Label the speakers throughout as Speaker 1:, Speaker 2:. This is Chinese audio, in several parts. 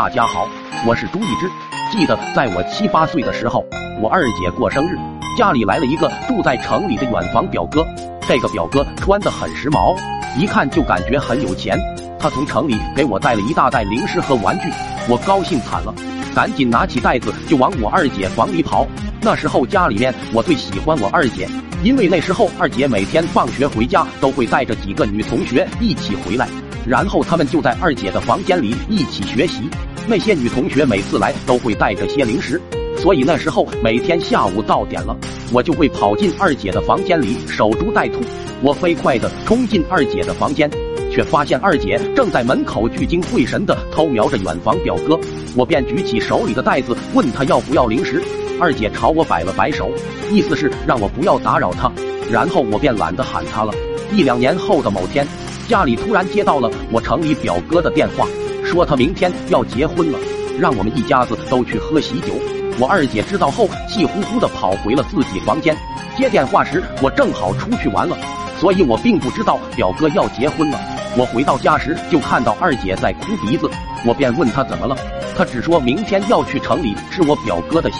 Speaker 1: 大家好，我是朱一之。记得在我七八岁的时候，我二姐过生日，家里来了一个住在城里的远房表哥。这个表哥穿得很时髦，一看就感觉很有钱。他从城里给我带了一大袋零食和玩具，我高兴惨了，赶紧拿起袋子就往我二姐房里跑。那时候家里面我最喜欢我二姐，因为那时候二姐每天放学回家都会带着几个女同学一起回来。然后他们就在二姐的房间里一起学习。那些女同学每次来都会带着些零食，所以那时候每天下午到点了，我就会跑进二姐的房间里守株待兔。我飞快地冲进二姐的房间，却发现二姐正在门口聚精会神地偷瞄着远房表哥。我便举起手里的袋子问他要不要零食。二姐朝我摆了摆手，意思是让我不要打扰她。然后我便懒得喊她了。一两年后的某天。家里突然接到了我城里表哥的电话，说他明天要结婚了，让我们一家子都去喝喜酒。我二姐知道后，气呼呼的跑回了自己房间。接电话时，我正好出去玩了，所以我并不知道表哥要结婚了。我回到家时，就看到二姐在哭鼻子，我便问她怎么了，她只说明天要去城里吃我表哥的席，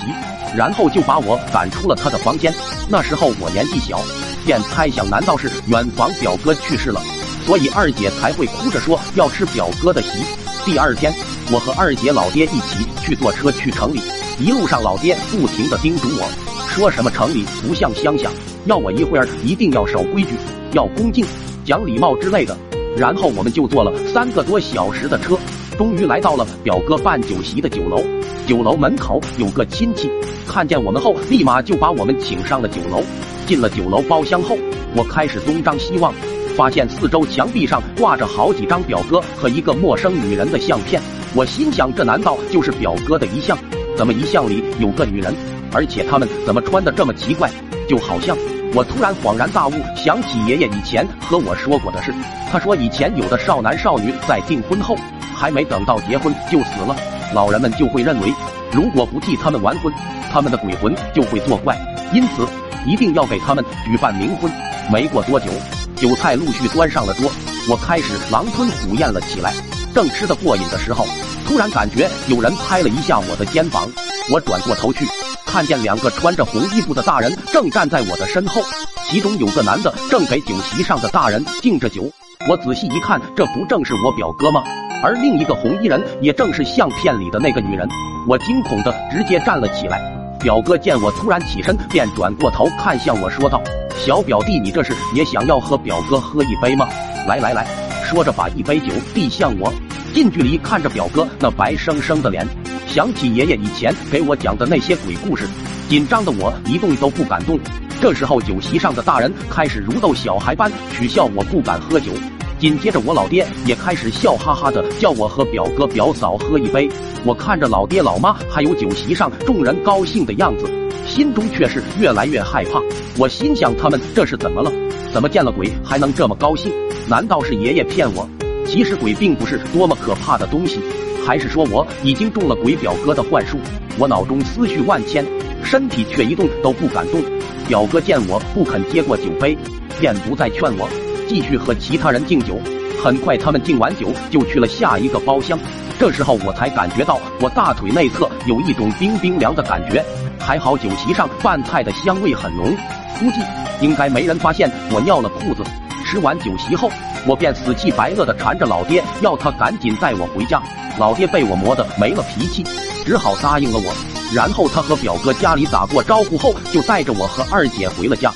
Speaker 1: 然后就把我赶出了她的房间。那时候我年纪小，便猜想难道是远房表哥去世了。所以二姐才会哭着说要吃表哥的席。第二天，我和二姐老爹一起去坐车去城里，一路上老爹不停的叮嘱我，说什么城里不像乡下，要我一会儿一定要守规矩，要恭敬、讲礼貌之类的。然后我们就坐了三个多小时的车，终于来到了表哥办酒席的酒楼。酒楼门口有个亲戚，看见我们后，立马就把我们请上了酒楼。进了酒楼包厢后，我开始东张西望。发现四周墙壁上挂着好几张表哥和一个陌生女人的相片，我心想，这难道就是表哥的遗像？怎么遗像里有个女人？而且他们怎么穿的这么奇怪？就好像我突然恍然大悟，想起爷爷以前和我说过的事。他说，以前有的少男少女在订婚后，还没等到结婚就死了，老人们就会认为，如果不替他们完婚，他们的鬼魂就会作怪，因此一定要给他们举办冥婚。没过多久。酒菜陆续端上了桌，我开始狼吞虎咽了起来。正吃得过瘾的时候，突然感觉有人拍了一下我的肩膀。我转过头去，看见两个穿着红衣服的大人正站在我的身后，其中有个男的正给酒席上的大人敬着酒。我仔细一看，这不正是我表哥吗？而另一个红衣人也正是相片里的那个女人。我惊恐的直接站了起来。表哥见我突然起身，便转过头看向我说道。小表弟，你这是也想要和表哥喝一杯吗？来来来，说着把一杯酒递向我。近距离看着表哥那白生生的脸，想起爷爷以前给我讲的那些鬼故事，紧张的我一动都不敢动。这时候酒席上的大人开始如逗小孩般取笑我不敢喝酒，紧接着我老爹也开始笑哈哈的叫我和表哥表嫂喝一杯。我看着老爹老妈还有酒席上众人高兴的样子。心中却是越来越害怕。我心想，他们这是怎么了？怎么见了鬼还能这么高兴？难道是爷爷骗我？其实鬼并不是多么可怕的东西，还是说我已经中了鬼表哥的幻术？我脑中思绪万千，身体却一动都不敢动。表哥见我不肯接过酒杯，便不再劝我，继续和其他人敬酒。很快，他们敬完酒就去了下一个包厢。这时候我才感觉到我大腿内侧有一种冰冰凉的感觉。还好酒席上饭菜的香味很浓，估计应该没人发现我尿了裤子。吃完酒席后，我便死气白赖的缠着老爹，要他赶紧带我回家。老爹被我磨得没了脾气，只好答应了我。然后他和表哥家里打过招呼后，就带着我和二姐回了家。